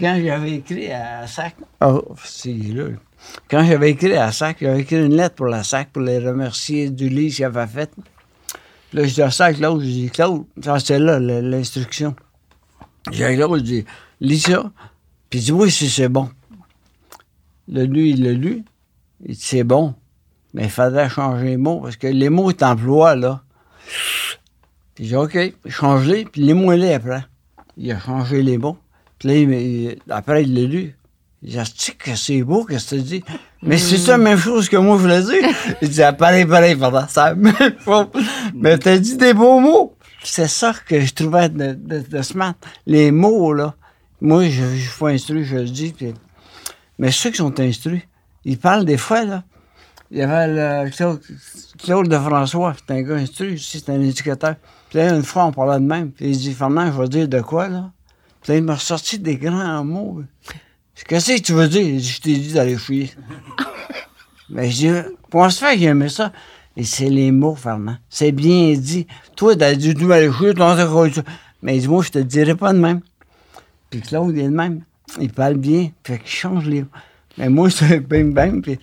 quand j'avais écrit à SAC, oh, là. Quand j'avais écrit à SAC, j'avais écrit une lettre pour la SAC pour les remercier du livre qu'il avait fait. Là, je dis à SAC, Claude, je dis, Claude, c'est là le- l'instruction. J'ai Claude, je dis, lis ça, puis dis-moi si c'est bon. Là, lui, il l'a lu. Il dit, c'est bon, mais il fallait changer les mots, parce que les mots que emploies, là, puis j'ai dit, OK, change-les, puis lis-moi-les après. Il a changé les mots. Puis là, il- après, il l'a lu. Il dit, Asti que c'est beau, que tu dis? Mais c'est ça la même chose que moi, je voulais dire. Il dit, ah, pareil, pareil, même chose. Mais t'as dit des beaux mots. C'est ça que je trouvais de, de, de smart. Les mots, là. Moi, je, je suis pas instruit, je le dis. puis- Mais ceux qui sont instruits, ils parlent des fois, là. Il y avait le Claude, Claude de François, c'est un gars instruit c'est un éducateur. Puis là, une fois, on parlait de même. Puis il dit, Fernand, je vais dire de quoi, là? Puis là, il m'a ressorti des grands mots. Qu'est-ce que tu veux dire? Il dit, je t'ai dit d'aller fouiller. Mais je dis, comment se fait qu'il aimait ça? Et c'est les mots, Fernand. C'est bien dit. Toi, t'as dit, tu vas aller fouiller, ton Mais il dit, moi, je te le dirai pas de même. Puis Claude, il est de même. Il parle bien. Fait qu'il change les mots. Mais moi, c'est bim bam. Puis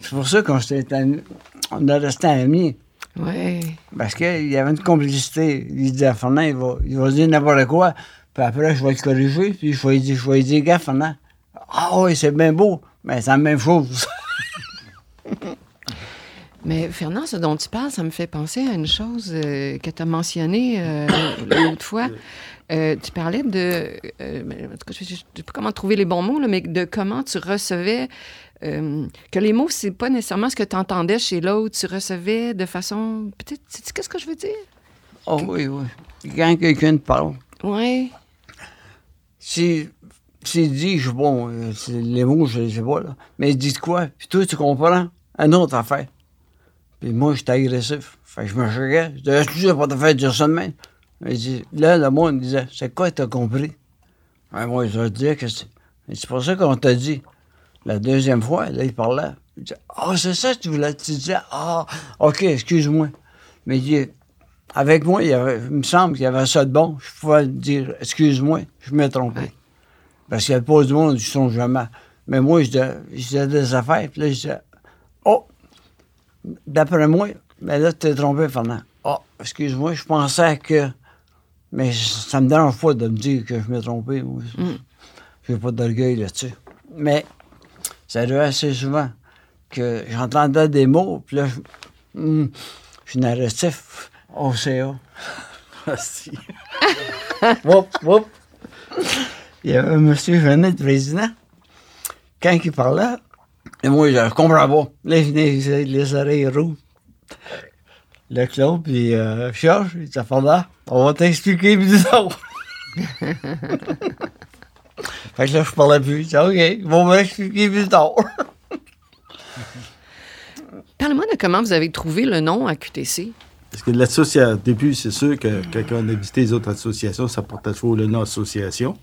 c'est pour ça qu'on ami- on a resté amis. Ouais. Parce qu'il y avait une complicité. Il disait à Fernand, il va, il va dire n'importe quoi. Puis après, je vais le corriger. Puis je vais lui dire, je vais dire, gars, Fernand, ah oui, c'est bien beau. Mais c'est la même chose. Mais Fernand, ce dont tu parles, ça me fait penser à une chose euh, que tu as mentionnée euh, l'autre fois. Euh, tu parlais de. en tout cas, je ne sais pas comment trouver les bons mots, là, mais de comment tu recevais. que les mots, c'est pas nécessairement ce que tu entendais chez l'autre. Tu recevais de façon. Peut-être. sais-tu Qu'est-ce que je veux dire? oh oui, oui. Quand quelqu'un te parle, Oui. S'il dit, je bon, euh, c'est- les mots, je les sais pas, là. Mais il dit de quoi? Puis toi, tu comprends? Une autre affaire. Puis moi, j'étais agressif. Fait que je me choquais. Je disais, tu pas te faire dire ça de même? Il là, le monde disait, c'est quoi, t'as compris? Moi, je leur disais que c'est? C'est pour ça qu'on t'a dit. La deuxième fois, là, il parlait. Il dit, ah, c'est ça que tu voulais. Tu disais, ah, OK, excuse-moi. Mais il dit, avec moi, il, y avait- il me semble qu'il y avait ça de bon. Je pouvais dire, excuse-moi, je me trompé. Ouais. Parce qu'il n'y a pas du monde qui sont jamais. Mais moi, je disais, je des affaires, puis là, je disais, oh, d'après moi, mais là, tu t'es trompé, Fernand. Oh, excuse-moi, je pensais que. Mais ça me dérange pas de me dire que je m'ai trompé. moi. J'ai pas d'orgueil là-dessus. Mais ça arrivait assez souvent que j'entendais des mots, puis là, je, hum, je suis narratif au CA. Ah, si. Whoop, whoop. Il y avait un monsieur Jeannet, le président. Quand il parlait, et moi, je comprends pas. Là, il venait les, les oreilles rouges. Le Claude, puis euh, Georges, il dit, on va t'expliquer plus tard. fait que là, je parlais plus. Je dis, OK, ils vont m'expliquer plus tard. Parle-moi de comment vous avez trouvé le nom à QTC. Parce que l'association, au début, c'est sûr que quand on a visité les autres associations, ça portait toujours le nom association.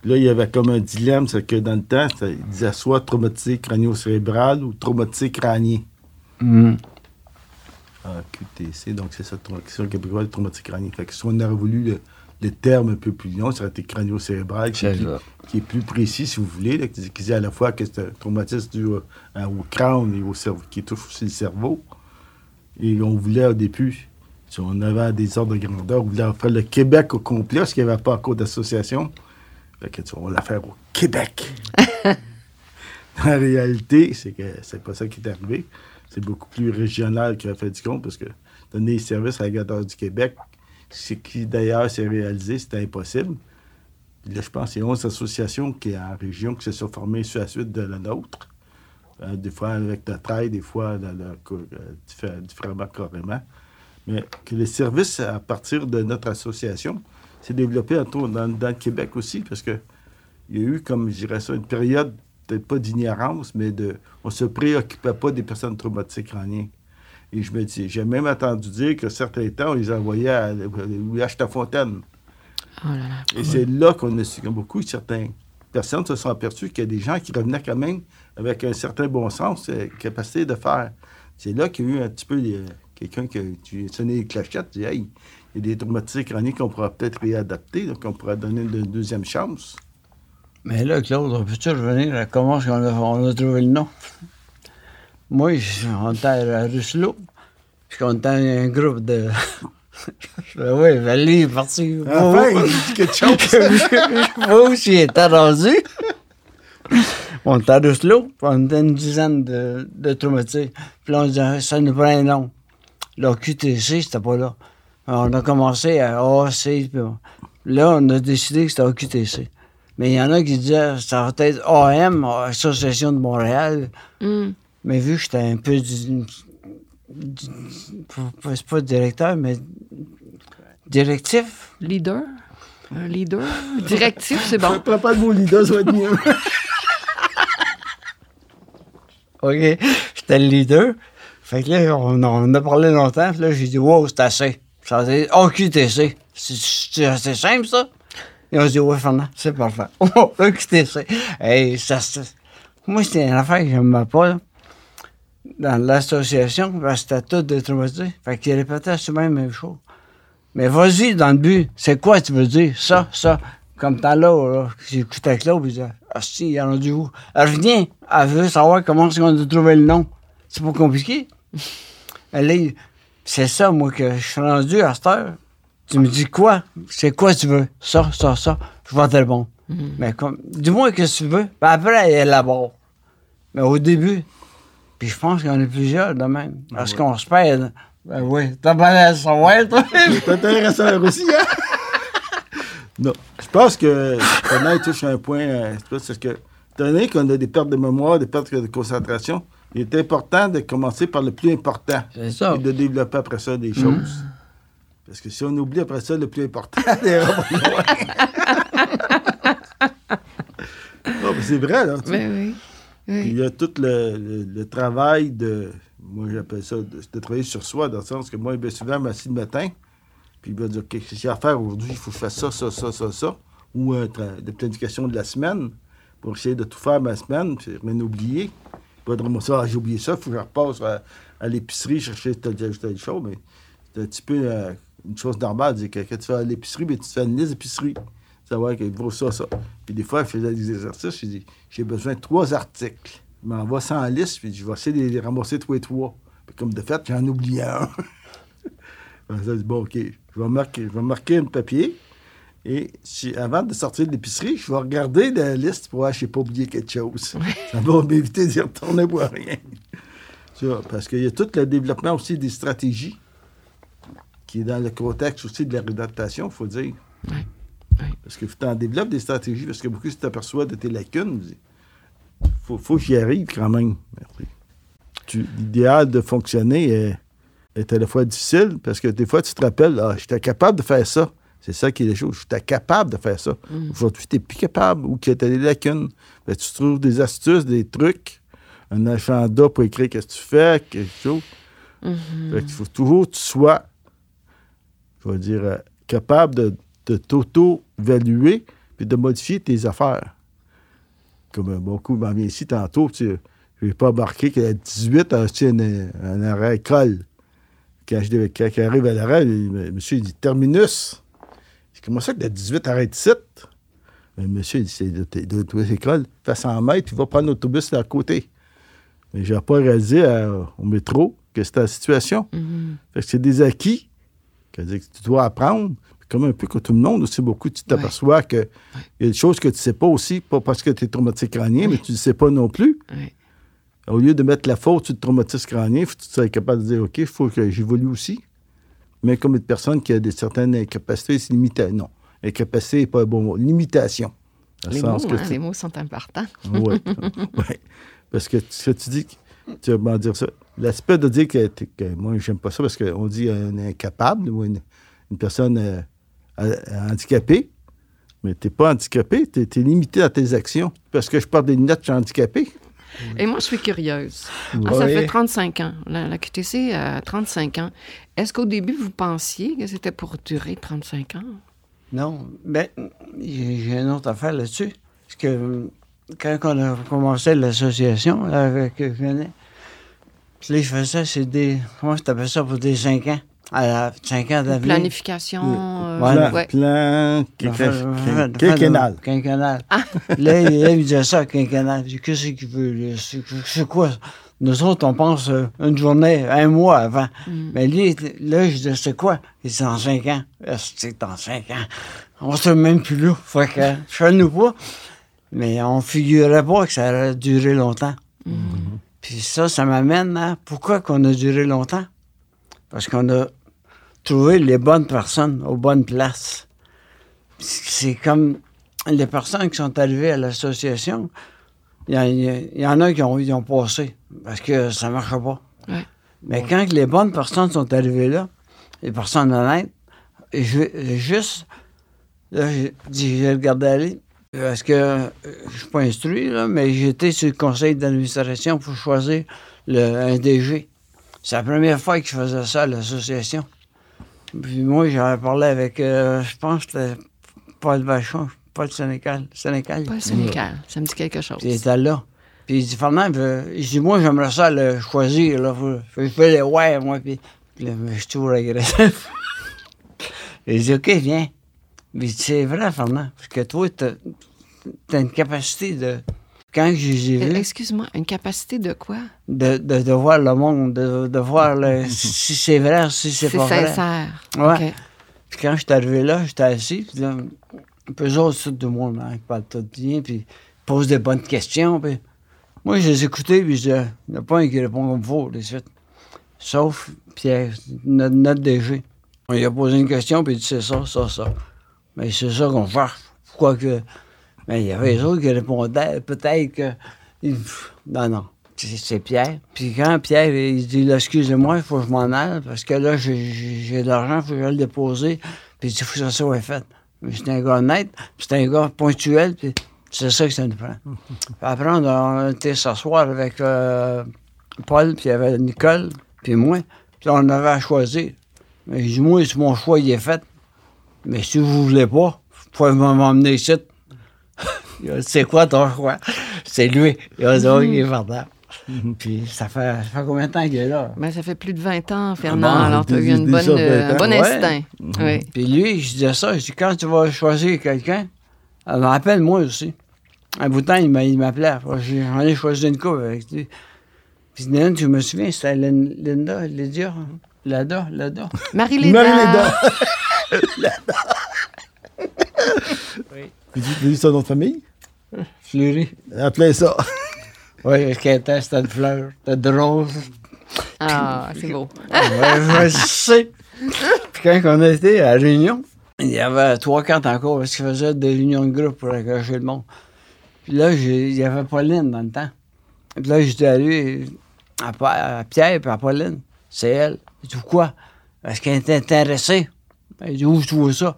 Puis là, il y avait comme un dilemme, c'est que dans le temps, ça, il disait soit traumatisé crânio-cérébral ou traumatisé crânien. Ah, QTC, donc c'est ça, traumatisation québécoise, traumatisé crânien. Fait que si on aurait voulu le, le terme un peu plus long, ça aurait été crânio-cérébral, qui, est plus- ça. qui est plus précis, si vous voulez, là, qui, qui dit à la fois que c'est un traumatisme dû au crâne et au cerveau, qui touche aussi le cerveau. Et on voulait au début, si on avait des ordres de grandeur, on voulait faire le Québec au complet, parce qu'il n'y avait pas encore d'association. Fait que, on l'a fait au Québec. en réalité, c'est que c'est pas ça qui est arrivé. C'est beaucoup plus régional qu'il a fait du compte, parce que donner les services à la grandeur du Québec, ce qui d'ailleurs s'est réalisé, c'était impossible. Là, je pense qu'il y a 11 associations qui en région qui se sont formées sur la suite de la nôtre. Euh, des fois avec notre aide, des fois euh, diffé- différemment carrément. Mais que les services à partir de notre association s'est développé autour dans, dans le Québec aussi, parce que il y a eu, comme je dirais ça, une période, peut-être pas d'ignorance, mais de. On se préoccupait pas des personnes traumatisées crâniennes. Et je me dis, j'ai même entendu dire que certains temps, on les envoyait à l'Ouest-Fontaine. Oh là là. Et c'est là qu'on a su beaucoup, certaines personnes se sont aperçues qu'il y a des gens qui revenaient quand même avec un certain bon sens, euh, capacité de faire. C'est là qu'il y a eu un petit peu euh, quelqu'un qui a sonné les clochettes, dit Hey, il y a des traumatisés crâniens qu'on pourra peut-être réadapter, donc on pourra donner une deuxième chance. Mais là, Claude, on peut-tu revenir à comment on a, on a trouvé le nom? Moi, on était à Russelot, puis on était un groupe de... oui, ben lui, il est parti. Enfin, il dit quelque chose. Moi aussi, il était rendu. On était à Russelot, puis on était une dizaine de, de traumatisés. Puis là, on disait, ça nous prend un nom. Là, QTC, c'était pas là. On a commencé à AAC, puis là, on a décidé que c'était AQTC. Mais il y en a qui disaient, ça va être AM, Association de Montréal. Hum. Mais vu que j'étais un peu c'est pas directeur, mais directif? Leader? Un leader? Directif, c'est bon. Prends pas le mot leader, ça va être mieux. OK. J'étais le leader. Fait que là, on, on a parlé longtemps. Puis là, j'ai dit, wow, c'est assez. Ça dire OQTC. C'est- C'est c'est simple, ça? Ils ont dit, ouais, Fernand, c'est parfait. Oh, OQTC. Hey, ça, c'est- Moi, c'était une affaire que je n'aimais pas, là. Dans l'association, parce que c'était tout des traumatisés. Fait qu'ils répétaient souvent la même chose. Mais vas-y, dans le but, c'est quoi tu veux dire? Ça, ça. Comme tant là, là j'écoutais Claude, il disait, ah si, il y en a du où? Elle revient, elle veut savoir comment est-ce qu'on a trouvé le nom. C'est pas compliqué. Elle est, c'est ça, moi, que je suis rendu à cette heure. Tu me dis quoi? C'est quoi tu veux? Ça, ça, ça. Je vais te répondre. Mais comme, dis-moi ce que tu veux. Puis après, elle élabore. Mais au début, puis je pense qu'il y en a plusieurs de même. Parce qu'on se perd. Ben oui, t'as pas savoir, toi. C'est intéressant aussi, hein? non. Je pense que Fernand touche à un point, euh, c'est c'est que, étant donné qu'on a des pertes de mémoire, des pertes de concentration, il est important de commencer par le plus important C'est ça. et de développer après ça des choses. Parce que si on oublie après ça le plus important, loin. Non, mais c'est vrai, là. tu sais. Ben oui. Puis il y a tout le, le- le travail de. Moi, j'appelle ça de, de travailler sur soi, dans le sens que moi, bien souvent, je m'assieds le matin, puis il va dire OK, qu'est-ce y a à faire aujourd'hui? Il faut que je fasse ça, ça, ça, ça, ça. Ou euh, tra- de planification de la semaine, pour essayer de tout faire ma semaine, puis rien oublier. De ramasser, ah, j'ai oublié ça, il faut que je repasse à, à l'épicerie chercher telle, telle, telle chose, mais c'est un petit peu euh, une chose normale. dire que quand tu vas à l'épicerie, tu te fais une liste d'épicerie. Savoir qu'il vaut ça, ça. Puis des fois, je faisais des exercices, je dis j'ai besoin de trois articles. Je m'envoie ça en liste, puis je vais essayer de les ramasser tous les trois. Puis comme de fait, j'en oublié un. Je dis, bon, OK, je vais marquer, je vais marquer un papier. Et si, avant de sortir de l'épicerie, je vais regarder la liste pour voir si je n'ai pas oublié quelque chose. Ça va m'éviter d'y retourner pour rien. Parce qu'il y a tout le développement aussi des stratégies qui est dans le contexte aussi de la réadaptation, il faut dire. Ouais. Parce que tu en développes des stratégies, parce que beaucoup, si tu t'aperçois de tes lacunes, il faut, faut que j'y arrive quand même. L'idéal de fonctionner est, est à la fois difficile, parce que des fois, tu te rappelles, ah, j'étais capable de faire ça. C'est ça qui est les choses. J'étais capable de faire ça. Aujourd'hui, tu n'es plus capable ou que tu as des lacunes. Ben, tu trouves des astuces, des trucs, un agenda pour écrire qu'est-ce que tu fais, quelque chose. Fait qu'il faut toujours que tu sois, je vais dire, euh, capable de, de t'auto-évaluer puis de modifier tes affaires. Comme beaucoup m'en vient ici tantôt, tu n'ai pas remarqué qu'à 18, on a un, un arrêt école. Quand, je, quand il arrive à l'arrêt, le monsieur il dit Terminus. Dis, Comment ça que de 18 arrête de site? Le monsieur il dit C'est de, de l'école, fais 100 mètres, puis va prendre l'autobus à côté. Mais je n'ai pas réalisé euh, au métro que c'était la situation. Mhm. Fait que c'est des acquis que tu dois apprendre. Comme un peu que tout le monde aussi beaucoup, tu t'aperçois qu'il y a des choses que tu ne sais pas aussi, pas parce que tu es traumatique crânien, mais tu ne sais pas non plus. Ouais. Au lieu de mettre la faute sur le traumatisme crânien, faut que tu sois capable de dire OK, il faut que j'évolue aussi. Mais comme une personne qui a des certaines incapacités, c'est limité. Non. Incapacité n'est pas un bon mot. Limitation. Les mots, que hein, tu- les mots sont importants. oui. ouais. Parce que ce que tu dis, tu vas m'en dire ça. L'aspect de dire que, que moi, j'aime pas ça parce qu'on dit un incapable ou une, une personne euh, handicapée, mais tu n'es pas handicapé, tu es, limité à tes actions. Parce que je porte des lunettes, je suis handicapé. Et moi, je suis curieuse. Ouais. Ah, ça fait 35 ans. La, la QTC a 35 ans. Est-ce qu'au début, vous pensiez que c'était pour durer 35 ans? Non, ben, j'ai une autre affaire là-dessus. Parce que quand on a commencé l'association avec René, je faisais, c'est des. Comment tu appelles ça pour des 5 ans? À la 5 ans d'avenir. Planification. euh, Plan, ouais. plan quinquennal. quinquennal. Quinquennal. là, il, là, il disait ça, quinquennal. Je dis, qu'est-ce qu'il veut? C'est quoi? Nous autres, on pense euh, une journée, un mois avant. Mm. Mais lui, là, je disais, c'est quoi? Il dit, dans cinq ans. Ah, C'est dans cinq ans. On se même plus là. Fait que, je nous pas. Mais on figurait pas que ça allait durer longtemps. Puis ça, ça m'amène à pourquoi qu'on a duré longtemps? Parce qu'on a trouvé les bonnes personnes aux bonnes places. C'est comme les personnes qui sont arrivées à l'association, il y, y en a qui ont, ils ont passé parce que ça ne marchait pas. Ouais. Mais quand les bonnes personnes sont arrivées là, les personnes honnêtes, je, juste, là, j'ai j'ai regardé aller, parce que euh, je suis pas instruit, là, mais j'étais sur le conseil d'administration pour choisir le, un DG. C'est la première fois que je faisais ça à l'association. Puis moi, j'avais parlé avec, euh, je pense que Paul Vachon, Paul Sénécal. Sénécal. Pas le Sénécal. Ça me dit quelque chose. Puis il était là. Puis il dit, Fernand, il dit, moi, j'aimerais ça le choisir. Là. Je fais les ouais, moi. Puis, là, je suis toujours agressif. il dit, OK, viens. Il dit, c'est vrai, Fernand. Parce que toi, t'as as une capacité de. Quand les ai Euh, Excuse-moi, une capacité de quoi? de, de, de voir le monde, de, de voir le, si c'est vrai, si c'est C'est pas vrai. sincère. Ouais. Puis quand je suis arrivé là, j'étais assis, puis là, peu eux autres, tout le monde, hein, qui parle tout bien, puis ils posent des bonnes questions, puis moi, je les écoutais, puis je disais, il n'y en a pas un qui répond comme il faut, de suite. Sauf Pierre, notre, notre DG. On lui a posé une question, puis il dit, c'est ça, ça, ça. Mais c'est ça qu'on cherche. Pourquoi que... Mais il y avait les autres qui répondaient, peut-être que... Non, non. C'est Pierre. Puis quand Pierre, il dit, excusez-moi, il faut que je m'en aille, parce que là, j'ai- de l'argent, il faut que je le dépose. Puis il dit, il faut que ça soit fait. Mais c'est un gars honnête, puis c'est un gars ponctuel, puis c'est ça que ça nous prend. Puis après, on a, été s'asseoir avec euh, Paul, puis il y avait Nicole, puis moi. Puis on avait à choisir. Mais je dis, moi, si mon choix, il est fait. Mais si vous voulez pas, vous pouvez m'emmener ici. C'est quoi ton choix? C'est lui. Il a dit, oh, il est verdad. Puis ça fait, ça fait combien de temps qu'il est là? Ben, ça fait plus de 20 ans, Fernand. bon, alors, tu as eu une bonne, euh, 20 ans. un bon Ouais. instinct. Oui. Puis lui, je disais ça, je dis, quand tu vas choisir quelqu'un, elle m'appelle moi aussi. Un bout de temps, il m'a- il m'appelait. Moi, j'ai- J'en ai choisi une couple avec lui. Puis une, je me souviens, c'était Lin- Linda, Lydia, Lada, Lada. Marie-Léda. Marie-Léda. Vous dites vous dites son nom de famille? Fleury. Appelez ça. Oui, ce qu'elle était, c'était une fleur. C'était drôle. Ah, c'est beau. ouais, je sais. Puis quand on était à réunion, il y avait trois, quatre encore parce qu'ils faisaient des réunions de groupe pour engager le monde. Puis là, il y avait Pauline dans le temps. Puis là, j'étais allé à, Pierre et à Pauline. C'est elle. Il dit Pourquoi Est-ce qu'elle était intéressée? Il dit Où je trouve ça?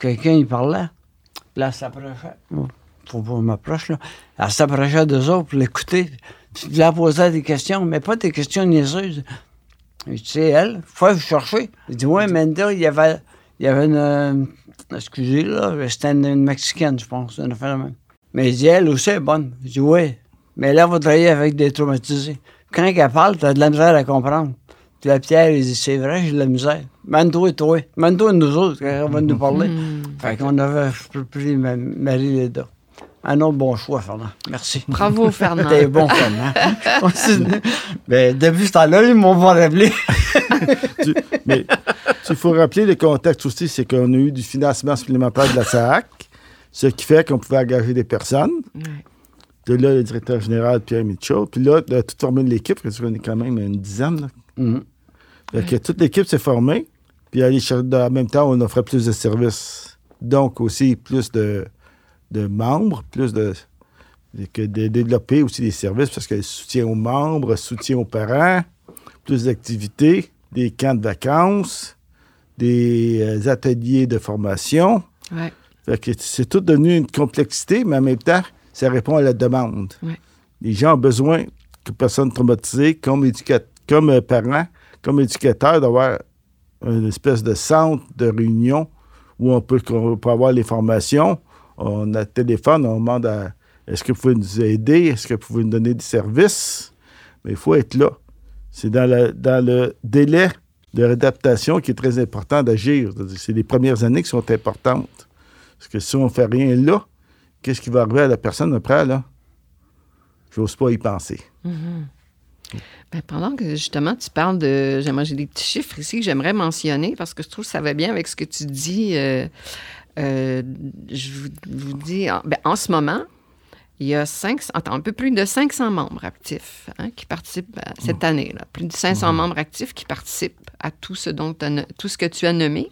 Quelqu'un, il parlait. Puis là, elle s'approchait. Pas que je m'approche, là. Elle s'approchait d'eux autres pour l'écouter. Puis elle posait des questions, mais pas des questions niaiseuses. Je dis, c'est elle, faut vous chercher. Il dit, ouais, mais là, il y avait, il y avait une. euh, excusez, là, c'était une, une Mexicaine, je pense, une affaire même. Mais il dit, elle aussi est bonne. Je dis, oui, mais là, vous travaillez avec des traumatisés. Quand elle parle, t'as de la misère à comprendre. Puis la Pierre, il dit, c'est vrai, j'ai de la misère. Mande-toi et toi. Mande-toi et nous autres, quand elle va nous parler. Hmm. Fait qu'on avait pris ma- Marie-Léda. Un autre bon choix, Fernand. Merci. Bravo, Fernand. T'es bon, Fernand. Ben, depuis ce temps-là, ils m'ont pas rappelé. Tu- mais il faut rappeler le contexte aussi, c'est qu'on a eu du financement supplémentaire de la SAC, ce qui fait qu'on pouvait engager des personnes. Ouais. De là, le directeur général, Pierre Mitchell. Puis là, de tout former de l'équipe, parce qu'on est quand même une dizaine. là. Mhm. Fait que toute l'équipe s'est formée. Puis en même temps, on offrait plus de services. Donc aussi plus de, de membres, plus de, de- que de développer aussi des services parce que soutien aux membres, soutien aux parents, plus d'activités, des camps de vacances, des euh, ateliers de formation. Ouais. Fait que c'est tout devenu une complexité, mais en même temps, ça répond à la demande. Ouais. Les gens ont besoin que personnes traumatisées, comme, éducat- comme euh, parents, comme éducateurs, d'avoir une espèce de centre de réunion où on peut, qu'on peut avoir les formations. On a téléphone, on demande à est-ce que vous pouvez nous aider, est-ce que vous pouvez nous donner des services? Mais il faut être là. C'est dans le, délai de réadaptation qui est très important d'agir. C'est les premières années qui sont importantes. Parce que si on ne fait rien là, qu'est-ce qui va arriver à la personne après, là? J'ose pas y penser. Mm-hmm. Ben, pendant que justement tu parles de. J'ai des petits chiffres ici que j'aimerais mentionner parce que je trouve que ça va bien avec ce que tu dis. Euh, euh, je vous, dis, en, ben, en ce moment, il y a un peu plus de 500 membres actifs hein, qui participent cette mmh. année. Là. Plus de 500 mmh. membres actifs qui participent à tout ce, dont tout ce que tu as nommé.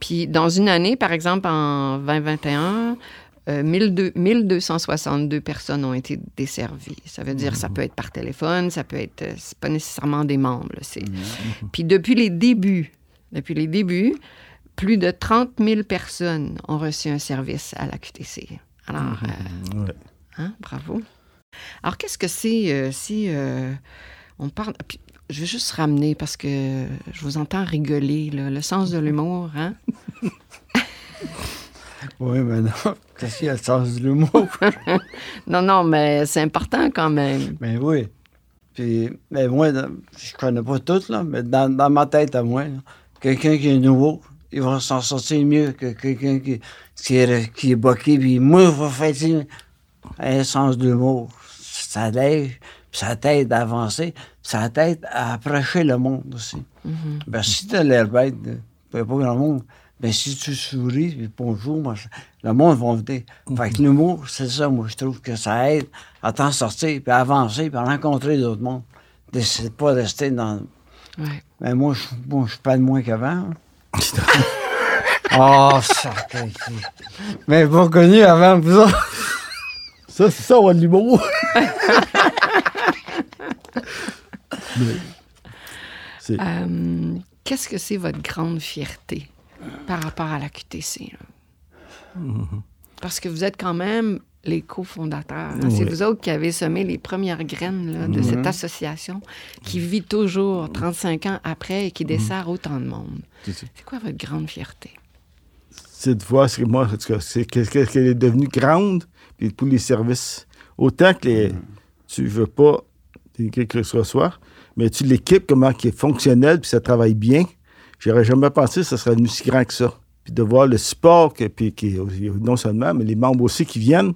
Puis dans une année, par exemple en 2021, 1262 euh, personnes ont été desservies. Ça veut dire, ça mmh. peut être par téléphone, ça peut être, euh, c'est pas nécessairement des membres. C'est... Puis depuis les débuts, depuis les débuts, plus de 30 000 personnes ont reçu un service à la QTC. Alors, mhm. euh, hein, bravo. Alors, qu'est-ce que c'est euh, si euh, on parle. je vais juste ramener parce que je vous entends rigoler, le sens de l'humour, hein? oui, mais non. Qu'est-ce qu'il y a le sens de l'humour? non, non, mais c'est important quand même. Mais ben oui. Puis, mais moi, je connais pas tout, là, mais dans, dans ma tête à moi, quelqu'un qui est nouveau, il va s'en sortir mieux que quelqu'un qui, qui, est, qui est boqué. Puis moi, il va faire un sens d'humour. Ça l'aide, ça t'aide à avancer, ça t'aide à approcher le monde aussi. Mm ben, si tu as l'air bête, pas grand monde, ben, si tu souris, puis bonjour, moi, le monde va venir. Fait que l'humour, c'est ça, moi, je trouve que ça aide à t'en sortir, puis à avancer, puis à rencontrer d'autres mondes. C'est pas rester dans. Ouais. Ben, moi, je bon, suis pas de moins qu'avant. Hein oh, ça. Mais connu avant, ça. Ça, c'est ça, on a euh, Qu'est-ce que c'est votre grande fierté par rapport à la QTC? Mm-hmm. Parce que vous êtes quand même les cofondateurs. C'est vous autres qui avez semé les premières graines de cette association qui vit toujours 35 ans après et qui dessert autant de monde. C'est quoi votre grande fierté? C'est de voir, c'est moi, c'est qu'elle est devenue grande, puis tous les services. Autant que les, tu veux pas que ce soit, mais tu l'équipes, comment qui est fonctionnelle, puis ça travaille bien. J'aurais jamais pensé que ça serait devenu si grand que ça. Puis de voir le support, que, puis qui, non seulement, mais les membres aussi qui viennent,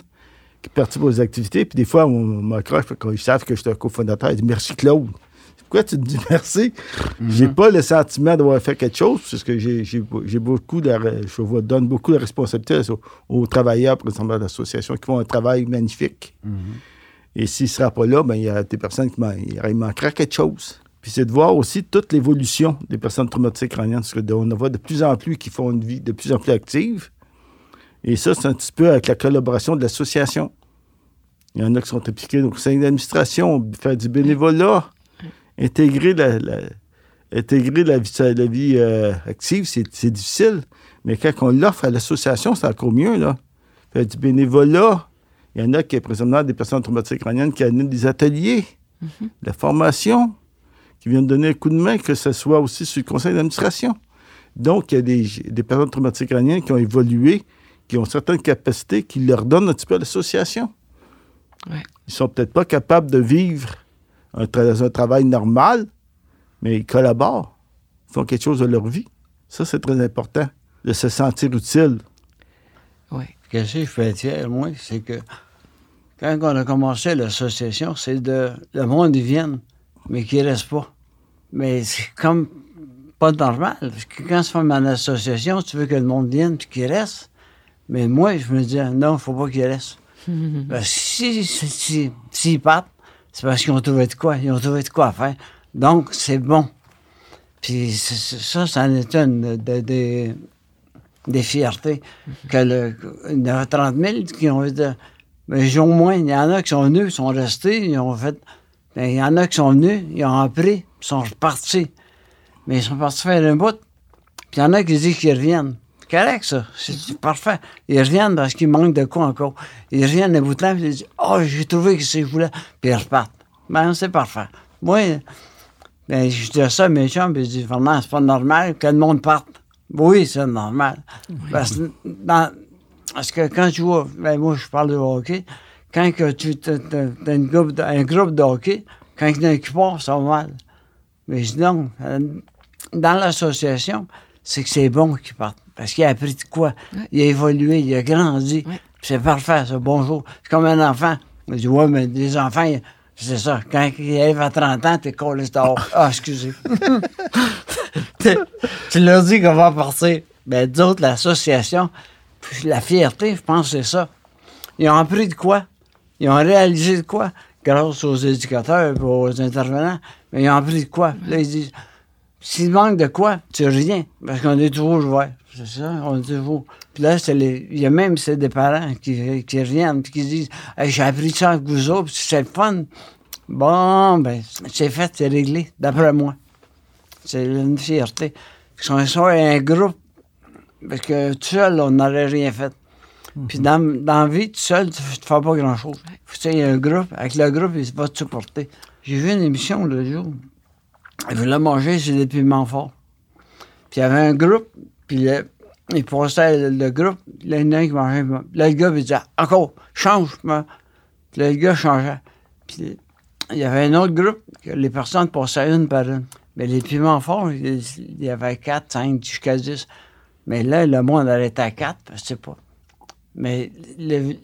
qui participent aux activités. Puis des fois, on m'accroche quand ils savent que je suis un cofondateur. Ils disent Merci Claude. Pourquoi tu te dis merci? Mhm. J'ai pas le sentiment d'avoir fait quelque chose, parce que j'ai beaucoup de. Je vous donne beaucoup de responsabilités aux, travailleurs, présentement, de l'association, qui font un travail magnifique. Mhm. Et s'il ne sera pas là, ben, il y a des personnes qui il manquera quelque chose. Puis c'est de voir aussi toute l'évolution des personnes traumatiques crâniennes, parce qu'on voit de plus en plus qui font une vie de plus en plus active. Et ça, c'est un petit peu avec la collaboration de l'association. Il y en a qui sont impliqués au conseil d'administration, faire du bénévolat, intégrer la, intégrer la vie, la vie euh, active, c'est difficile. Mais quand on l'offre à l'association, c'est encore mieux. Là. Faire du bénévolat. Il y en a qui, présentement, des personnes traumatiques crâniennes qui animent des ateliers, mm-hmm. la formation, qui viennent donner un coup de main, que ce soit aussi sur le conseil d'administration. Donc, il y a des, des personnes traumatiques crâniennes qui ont évolué qui ont certaines capacités qui leur donnent un petit peu à l'association. Ouais. Ils sont peut-être pas capables de vivre un, un travail normal, mais ils collaborent. Ils font quelque chose de leur vie. Ça, c'est très important, de se sentir utile. Oui. Qu'est-ce que je fais fier, moi, c'est que quand on a commencé l'association, c'est de le monde y vienne, mais qui ne reste pas. Mais c'est comme pas normal. Parce que quand tu fais une association, tu veux que le monde vienne et qu'il reste. Mais moi, je me dis, non, il ne faut pas qu'ils restent. ben, si, si, si, partent, c'est parce qu'ils ont trouvé de quoi. Ils ont trouvé de quoi faire. Donc, c'est bon. Puis ça, ça en est une des, des fiertés. Que le, il y en a 30 000 qui ont été. Mais au moins, il y en a qui sont venus, ils sont restés, ils ont fait. Il y en a qui sont venus, ils ont appris, ils sont repartis. Mais ils sont partis faire un bout. Puis il y en a qui disent qu'ils reviennent correct, ça. C'est parfait. Ils reviennent parce qu'il manque de quoi encore. Ils reviennent à bout de temps, ils disent Oh, j'ai trouvé que c'est je voulais. Puis ils repartent. Ben, c'est parfait. Moi, ben, je dis ça à mes chums, puis je dis Vraiment, c'est pas normal que le monde parte. Oui, c'est normal. Parce, que quand tu vois, ben, moi, je parle de hockey, quand que tu as, un groupe de hockey, quand il y en a qui part, ça va mal. Mais je dis non. Euh, dans l'association, c'est que c'est bon qu'il parte. Parce qu'il a appris de quoi? Il a évolué, il a grandi. C'est parfait, ça. Bonjour. C'est comme un enfant. Il dit, ouais, mais les enfants, c'est ça. Quand ils arrivent à 30 ans, t'es collé dehors. Ah, excusez. tu leur dis qu'on va partir. Ben, d'autres, l'association, la fierté, je pense que c'est ça. Ils ont appris de quoi? Ils ont réalisé de quoi? Grâce aux éducateurs et aux intervenants. Mais ils ont appris de quoi? Là, ils disent, s'il manque de quoi, tu rien. Parce qu'on est toujours joueurs. C'est ça, on est toujours. Puis là, les... il y a même c'est des parents qui, qui reviennent et qui disent J'ai appris ça avec vous autres, c'est le fun. Bon, ben, c'est fait, c'est réglé, d'après moi. C'est une fierté. Qu'on soit un groupe, parce que tout seul, on n'aurait rien fait. Puis dans, dans la vie, tout seul, tu ne fais pas grand-chose. Tu sais, il y a un groupe, avec le groupe, il va te supporter. J'ai vu une émission le jour. Il voulait manger sur des piments forts. Puis il y avait un groupe, puis le, il passait le, groupe, il y en a qui mangeait. Là, le gars, il disait Encore, change. Puis là, le gars changeait. Puis il y avait un autre groupe, que les personnes passaient une par une. Mais les piments forts, il y avait 4, 5, jusqu'à 10. Mais là, le monde arrêtait à 4, je sais pas. Mais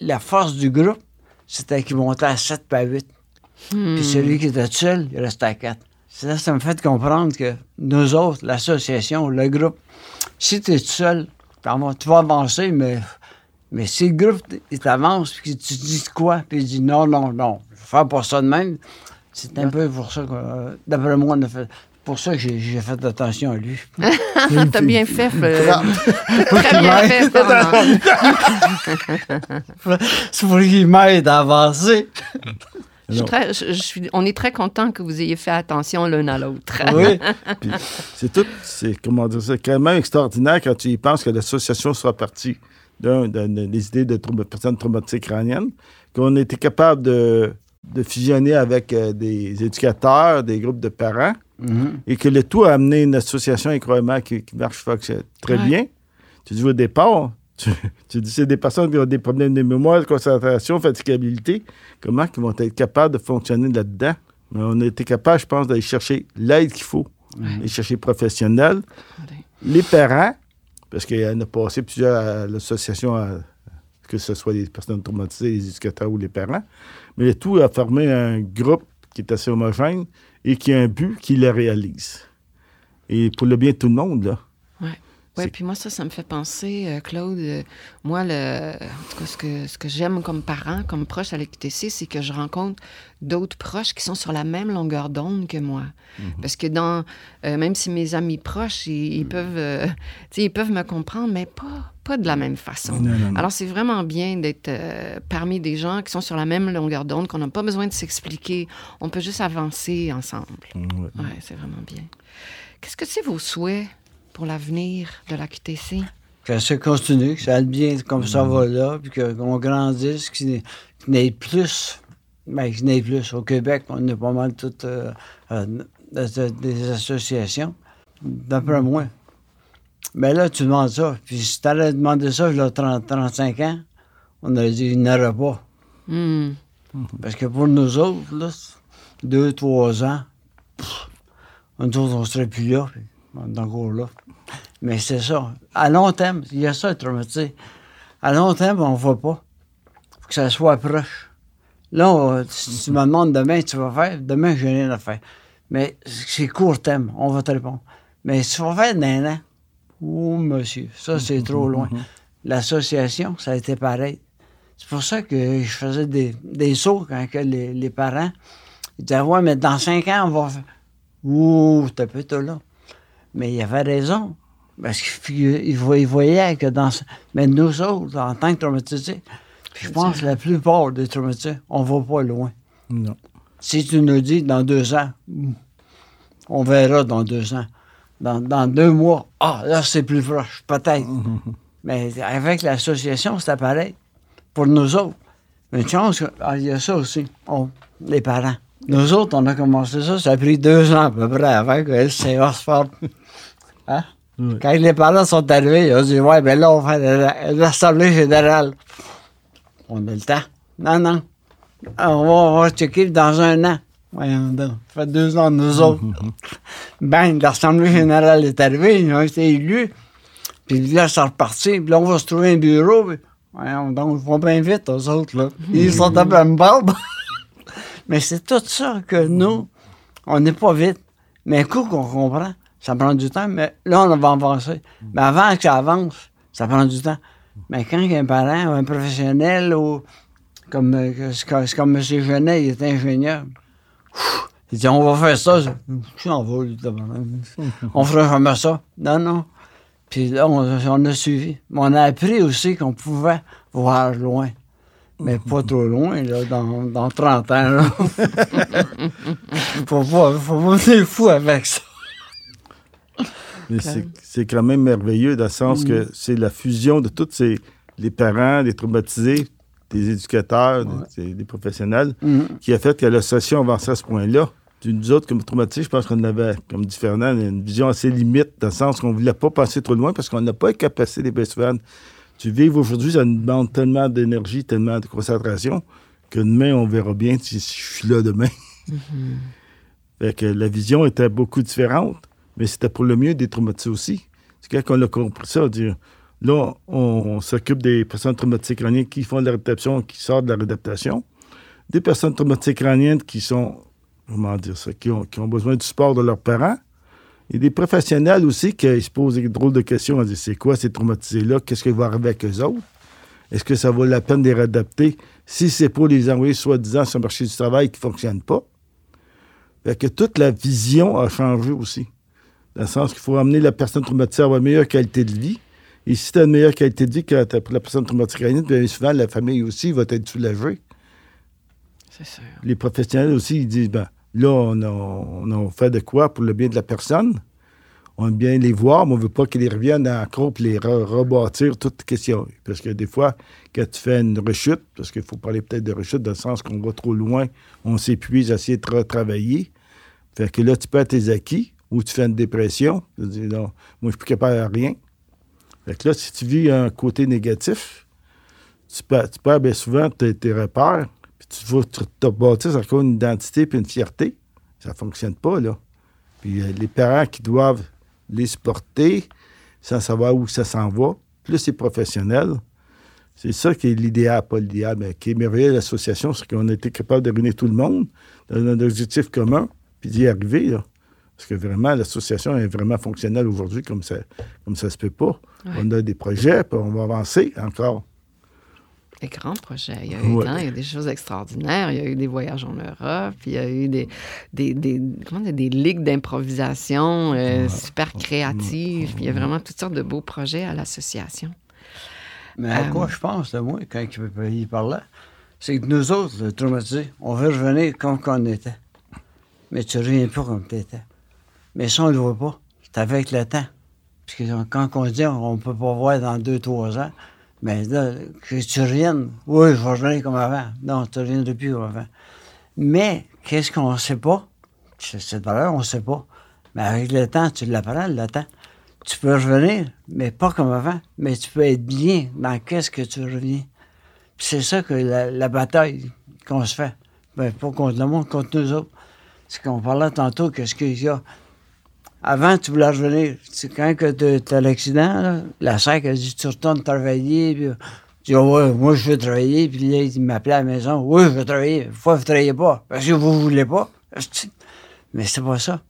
la force du groupe, c'était qu'il montait à 7 pas 8. Puis celui qui était seul, il restait à 4. Ça, ça me fait comprendre que nous autres, l'association, le groupe, si tu es seul, tu vas avancer, mais, mais si le groupe t'avance, puis tu dis quoi, puis il dit non, non, non, je vais faire pas ça de même, c'est un peu pour ça que, d'après moi, on a fait pour ça que j'ai fait attention à lui. T'as bien fait. Très bien fait, C'est pour qu'il m'aide à avancer. Je suis, on est très content que vous ayez fait attention l'un à l'autre. oui. c'est tout, c'est comment dire, c'est quand même extraordinaire quand tu y penses que l'association sera partie d'un, des idées de personnes traumatiques crâniennes, qu'on a été capable de, de fusionner avec euh, des éducateurs, des groupes de parents, mm-hmm. et que le tout a amené une association incroyablement qui, marche très bien. Tu dis au départ, tu, dis, c'est des personnes qui ont des problèmes de mémoire, de concentration, fatigabilité. Comment ils vont être capables de fonctionner là-dedans? Mais on a été capable, je pense, d'aller chercher l'aide qu'il faut, aller chercher professionnels, les parents, parce qu'il y en a passé plusieurs à l'association, que ce soit les personnes traumatisées, les éducateurs ou les parents. Mais le tout a formé un groupe qui est assez homogène et qui a un but qui le réalise. Et pour le bien de tout le monde, là. Oui, puis moi, ça, ça me fait penser, euh, Claude, euh, moi, le, en tout cas, ce que, ce que j'aime comme parent, comme proche à l'EQTC, c'est que je rencontre d'autres proches qui sont sur la même longueur d'onde que moi. Mhm. Parce que dans, euh, même si mes amis proches, ils, peuvent, ils peuvent me comprendre, mais pas, pas de la même façon. Alors, c'est vraiment bien d'être parmi des gens qui sont sur la même longueur d'onde, qu'on n'a pas besoin de s'expliquer. On peut juste avancer ensemble. Oui, ouais, c'est vraiment bien. Qu'est-ce que c'est vos souhaits? Pour l'avenir de la QTC? Que ça continue, que ça aille bien comme ça va là, puis qu'on grandisse, qu'il n'ait plus. Ben, qu'il n'ait plus. Au Québec, on a pas mal toutes euh, euh, des associations, d'après moi. Mais là, tu demandes ça. Puis si tu allais demander ça, j'ai 30, 35 ans, on aurait dit qu'il n'y aurait pas. Hmm. Parce que pour nous autres, là, deux, trois ans, nous autres, on serait plus là dans là. Mais c'est ça. À long terme, il y a ça, traumatisé. À long terme, on ne voit pas. Il faut que ça soit proche. Là, si tu me demandes demain, tu vas faire, demain, j'ai rien à faire. Mais c'est court terme, on va te répondre. Mais si tu vas faire d'un an, oh monsieur, ça c'est trop loin. L'association, ça a été pareil. C'est pour ça que je faisais des, des sauts quand les, les, parents ils disaient Ouais, mais dans cinq ans, on va faire. Ouh, t'as peu là. Mais il avait raison. Parce qu'il voyait que dans. Mais nous autres, en tant que traumatisés, je pense que la plupart des traumatisés, on va pas loin. Non. Si tu nous dis dans deux ans, on verra dans deux ans. Dans, deux mois, ah, là, c'est plus proche, peut-être. Mais avec l'association, c'est pareil. Pour nous autres. Une chance, ah, il y a ça aussi, les parents. Nous autres, on a commencé ça, ça a pris deux ans à peu près avant que c'est Oxford. Hein? Quand les parents sont arrivés, ils ont dit Ouais, ben là, on fait l'Assemblée générale. On a le temps. Non, non. On va, checker dans un an. Voyons donc. Ça fait deux ans nous autres. ben, l'Assemblée générale est arrivée, ils ont été élus. Puis là, ça reparti. Puis là, on va se trouver un bureau. Puis, voyons donc, ils vont bien vite, eux autres, là. Ils sont à même barbe. Mais c'est tout ça que nous, on n'est pas vite. Mais un coup qu'on comprend, ça prend du temps. Mais là, on va avancer. Mais avant que ça avance, ça prend du temps. Mais quand un parent ou un professionnel ou comme, euh, comme, M. Genet, il est ingénieur. Il dit, on va faire ça. Je m'en vais, lui, tabarnak. On fera jamais ça. Non, non. Puis là, on, on a suivi. Mais on a appris aussi qu'on pouvait voir loin. Mais pas trop loin, là, dans, dans 30 ans. Là. faut pas, faut pas venir fou avec ça. Mais c'est- quand même merveilleux dans le sens que c'est la fusion de tous ces, les parents, les traumatisés, des éducateurs, des, des professionnels, Mhm. qui a fait que l'association avançait à ce point-là. Nous autres, comme traumatisés, je pense qu'on avait, comme dit Fernand, une vision assez limite, dans le sens qu'on ne voulait pas passer trop loin parce qu'on n'a pas les capacités des best friends. Tu vivre aujourd'hui, ça nous demande tellement d'énergie, tellement de concentration, que demain, on verra bien si je suis là demain. Fait que la vision était beaucoup différente, mais c'était pour le mieux des traumatisés aussi. C'est quand on a compris ça, dire, là, on, s'occupe des personnes traumatisées crâniennes qui font de la réadaptation, qui sortent de la réadaptation, des personnes traumatisées crâniennes qui sont, comment dire ça, qui ont, qui ont besoin du support de leurs parents, et des professionnels aussi qui se posent des drôles de questions, on dit, c'est quoi ces traumatisés-là, qu'est-ce qui va arriver avec eux autres? Est-ce que ça vaut la peine de les réadapter? Si c'est pour les envoyer soi-disant sur le marché du travail qui ne fonctionne pas? Fait que toute la vision a changé aussi. Dans le sens qu'il faut amener la personne traumatisée à avoir une meilleure qualité de vie. Et si tu as une meilleure qualité de vie que la personne traumatisée bien souvent, la famille aussi va être soulagée. C'est sûr. Les professionnels aussi, ils disent, ben, là, on a, on a fait de quoi pour le bien de la personne. On aime bien les voir, mais on ne veut pas qu'ils reviennent encore pour les re- rebâtir toute question. Parce que des fois, quand tu fais une rechute, parce qu'il faut parler peut-être de rechute dans le sens qu'on va trop loin, on s'épuise à essayer de retravailler. Fait que là, tu perds tes acquis ou tu fais une dépression. Tu dis, non, moi, je suis plus capable de rien. Fait que là, si tu vis un côté négatif, tu perds, tu bien souvent tes, repères, puis tu vas te, bâtir encore une identité puis une fierté. Ça ne fonctionne pas, là. Puis euh, les parents qui doivent les supporter sans savoir où ça s'en va, plus les professionnels. C'est ça qui est l'idéal, pas l'idéal, mais qui est merveilleux l'association, c'est qu'on a été capable de réunir tout le monde dans un objectif commun, puis d'y arriver, là. Parce que vraiment, l'association est vraiment fonctionnelle aujourd'hui comme ça comme ça se peut pas. Ouais. On a des projets, puis on va avancer encore. Des grands projets. Il y a eu Ouais. tant, il y a eu des choses extraordinaires. Il y a eu des voyages en Europe. Il y a eu des, des, des, comment dire, des ligues d'improvisation euh, super créatives. Puis il y a vraiment toutes sortes de beaux projets à l'association. Mais à Euh, quoi je pense, là, moi, quand il parlait, c'est que nous autres, les traumatisés, on veut revenir comme qu'on était. Mais tu reviens pas comme tu étais. Mais ça, on ne le voit pas. C'est avec le temps. Parce que quand on dit on ne peut pas voir dans deux, trois ans, mais là, que tu reviennes, oui, je vais revenir comme avant. Non, tu ne reviendras plus comme avant. Mais qu'est-ce qu'on ne sait pas? Cette valeur, on ne sait pas. Mais avec le temps, tu l'apprends, le temps. Tu peux revenir, mais pas comme avant. Mais tu peux être bien dans qu'est-ce que tu reviens. C'est ça que la, la bataille qu'on se fait. Ben, pas contre le monde, contre nous autres. C'est qu'on parlait tantôt, qu'est-ce qu'il y a. Avant, tu voulais revenir. C'est quand tu as l'accident, là, la SAC a dit tu retournes travailler. Puis, tu dis ouais, moi je veux travailler. Puis là, il m'appelait à la maison. Oui, je veux travailler. Pourquoi vous ne travaillez pas? Parce que vous ne voulez pas. Mais c'est pas ça.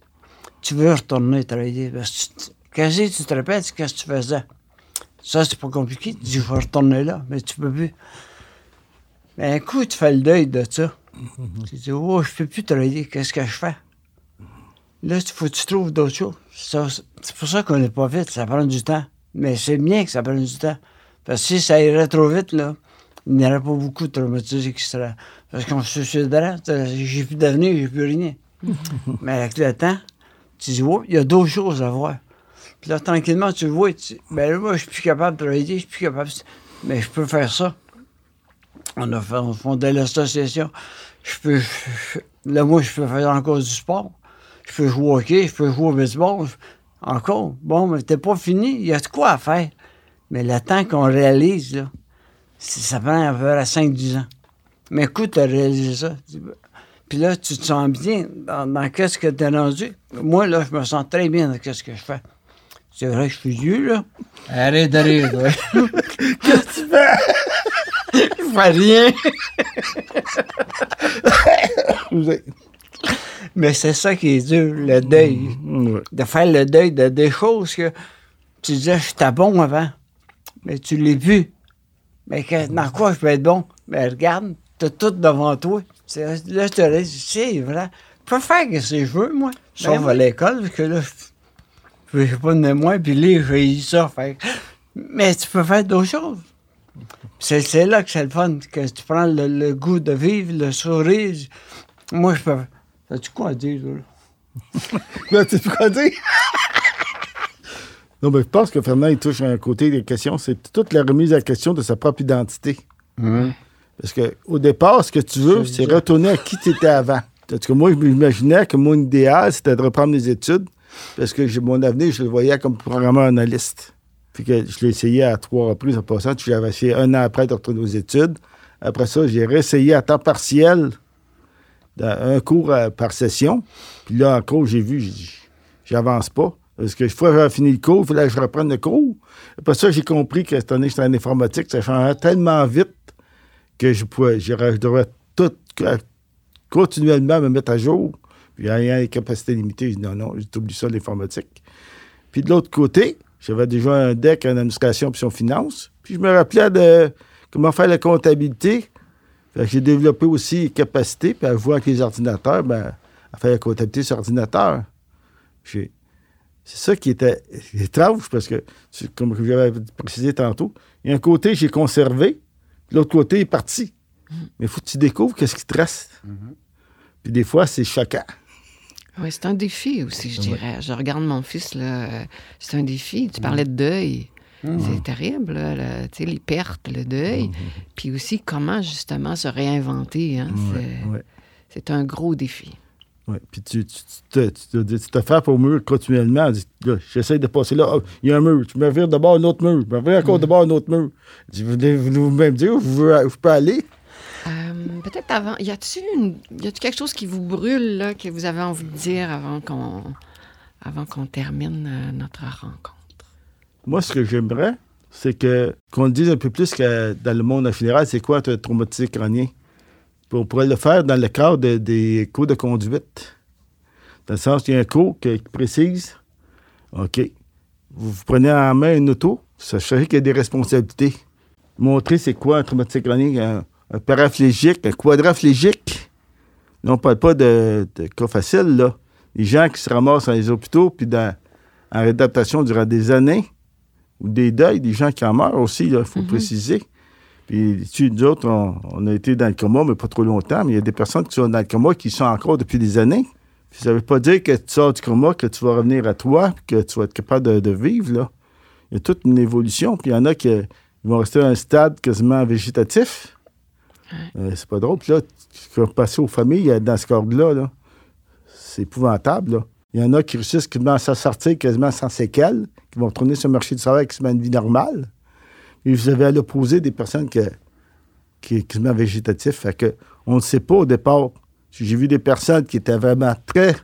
Tu veux retourner travailler. Parce que tu- Qu'est-ce que tu te répètes? Qu'est-ce que tu faisais? Ça, c'est pas compliqué. Tu dis, je vais retourner là, mais tu peux plus. Mais un coup, tu fais le deuil de ça. Tu dis, oh, je peux plus travailler. Qu'est-ce que je fais? Là, il faut que tu trouves d'autres choses. C'est pour ça qu'on n'est pas vite. Ça prend du temps. Mais c'est bien que ça prenne du temps. Parce que si ça irait trop vite, là, il n'y aurait pas beaucoup de traumatisés qui seraient. Parce qu'on se suiciderait. J'ai plus d'avenir, j'ai plus rien. Mais avec le temps, tu dis, oh, il y a d'autres choses à voir. Puis là, tranquillement, tu vois, tu ben là, moi, je suis plus capable de travailler, je suis plus capable. Mais je peux faire ça. On a fait, on fondé l'association. Je peux. je- là, moi, je peux faire encore du sport. Je peux jouer au hockey, je peux jouer au baseball. encore. Bon, mais t'es pas fini. Il y a de quoi à faire. Mais le temps qu'on réalise, là, ça prend à peu près 5-10 ans. Mais écoute, t'as réalisé ça. Puis là, tu te sens bien dans, dans qu'est-ce que tu as rendu. Moi, là, je me sens très bien dans qu'est-ce que je fais. C'est vrai que je suis vieux, là. Arrête de rire, toi. Qu'est-ce que tu fais? je fais rien. Mais c'est ça qui est dur, le deuil. Ouais. De faire le deuil de des choses que tu disais, j'étais bon avant, mais tu l'es plus. Mais que- dans quoi je peux être bon? Mais regarde, t'as tout devant toi. Là, je te dis, c'est vrai. Je peux faire ce que je veux, moi. Sauf Ben à l'école, parce que là, je ne pas de moi, puis lire, j'ai ça. Fait Mais tu peux faire d'autres choses. C'est c'est là que c'est le fun, que tu prends le, le goût de vivre, le sourire. Moi, je peux. As-tu quoi à dire, là? Là, tu sais quoi dire? non, mais je pense que Fernand, il touche à un côté des questions. C'est toute la remise à question de sa propre identité. Parce qu'au départ, ce que tu veux, C'est retourner à qui tu étais avant. Parce que moi, je m'imaginais que mon idéal, c'était de reprendre mes études. Parce que j'ai- mon avenir, je le voyais comme programmeur analyste. Puis que je l'ai essayé à trois reprises en passant. J'avais essayé un an après de retourner aux études. Après ça, j'ai réessayé à temps partiel, un cours euh, par session. Puis là, j'ai vu, j'ai dit, j'avance pas. Parce que une fois que j'avais fini le cours, il fallait que je reprenne le cours. Après ça, j'ai compris que cette année, j'étais en informatique, ça changeait tellement vite que je devrais tout, continuellement me mettre à jour. Puis ayant les capacités limitées, je dis non, non, j'oublie ça, l'informatique. Puis de l'autre côté, j'avais déjà un deck en administration et en finance. Puis je me rappelais de comment faire la comptabilité. J'ai développé aussi les capacités, puis à jouer avec les ordinateurs, ben, à faire la comptabilité sur ordinateur. C'est ça qui était étrange, parce que, comme j'avais précisé tantôt, il y a un côté, j'ai conservé, puis l'autre côté est parti. Mais il faut que tu découvres qu'est-ce qui te reste. Puis des fois, c'est choquant. Oui, c'est un défi aussi, je dirais. Je regarde mon fils, là, euh, c'est un défi. Tu parlais de deuil. C'est terrible, là, le- les pertes, le deuil. Puis aussi, comment justement se réinventer. hein, c'est- Ouais. Un gros défi. Ouais. Puis tu, tu, tu te, tu, te, frappes au mur continuellement. J'essaie de passer là. Ah, Il y a un mur. Tu me vires de bord un autre mur. Tu me vires encore de bord un autre mur. Tu venez vous-même dire où je, je peux aller? Euh, Peut-être avant, y a-t-il une- y a-t-il quelque chose qui vous brûle, là, que vous avez envie de dire avant qu'on avant qu'on termine euh, notre rencontre? Moi, ce que j'aimerais, c'est que qu'on dise un peu plus que dans le monde en général, c'est quoi un traumatisme crânien? On pourrait le faire dans le cadre de- des cours de conduite. Dans le sens qu'il y a un cours qui précise OK, vous, prenez en main une auto, sachez qu'il y a des responsabilités. Montrer c'est quoi un traumatisme crânien, un, un paraplégique, un quadraplégique. Là, on ne parle pas de, cas faciles, là. Les gens qui se ramassent dans les hôpitaux puis dans, en réadaptation durant des années, ou des deuils, des gens qui en meurent aussi, il faut préciser. Puis, tu, nous autres, on, on a été dans le coma, mais pas trop longtemps, mais il y a des personnes qui sont dans le coma qui sont encore depuis des années. Puis ça ne veut pas dire que tu sors du coma, que tu vas revenir à toi, que tu vas être capable de, de vivre, là. Il y a toute une évolution, puis il y en a qui vont rester à un stade quasiment végétatif. Euh, c'est pas drôle. Puis là, tu vas passer aux familles euh, dans ce cadre-là, là. c'est épouvantable, là. Il y en a qui réussissent quasiment à s'en sortir quasiment sans séquelles, qui vont retourner sur le marché du travail quasiment une vie normale. Et vous avez à l'opposé des personnes que- qui sont quasiment végétatifs. Fait que on ne sait pas au départ. J'ai vu des personnes qui étaient vraiment très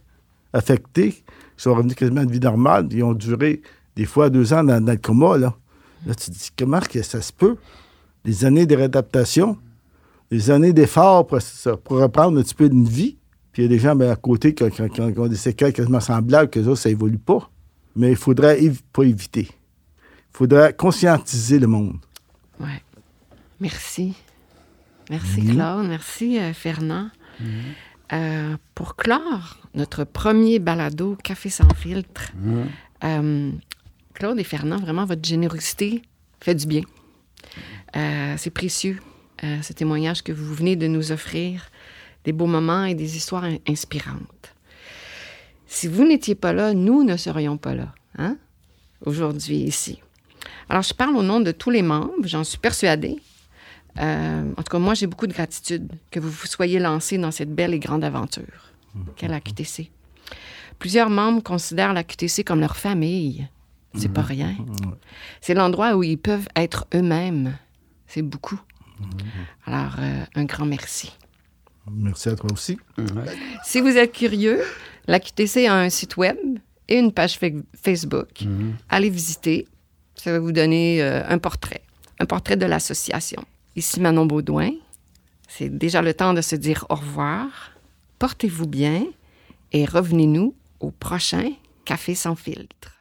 affectées, qui sont revenues quasiment à une vie normale, ils ont duré des fois deux ans dans, dans le coma. Là. là, tu te dis comment que ça se peut? Des années de réadaptation, des années d'efforts pour, pour reprendre un petit peu une vie. Puis il y a des gens ben, à côté qui, qui- qui ont des séquelles quasiment semblables, que ça, ça évolue pas. Mais il faudrait pas éviter. Il faudrait conscientiser le monde. Oui. Merci. Merci, Claude. Merci, euh, Fernand. Euh, pour clore notre premier balado Café sans filtre, euh, Claude et Fernand, vraiment, votre générosité fait du bien. C'est précieux, ce témoignage que vous venez de nous offrir, des beaux moments et des histoires in- inspirantes. Si vous n'étiez pas là, nous ne serions pas là, hein? aujourd'hui ici. Alors, je parle au nom de tous les membres, j'en suis persuadée. Euh, en tout cas, moi, j'ai beaucoup de gratitude que vous vous soyez lancés dans cette belle et grande aventure qu'est la QTC. Plusieurs membres considèrent la QTC comme leur famille. C'est pas rien. C'est l'endroit où ils peuvent être eux-mêmes. C'est beaucoup. Alors, euh, un grand merci. Merci à toi aussi. Si vous êtes curieux, la QTC a un site web et une page Facebook. Allez visiter. Ça va vous donner euh, un portrait, un portrait de l'association. Ici Manon Baudouin. C'est déjà le temps de se dire au revoir. Portez-vous bien et revenez-nous au prochain Café sans filtre.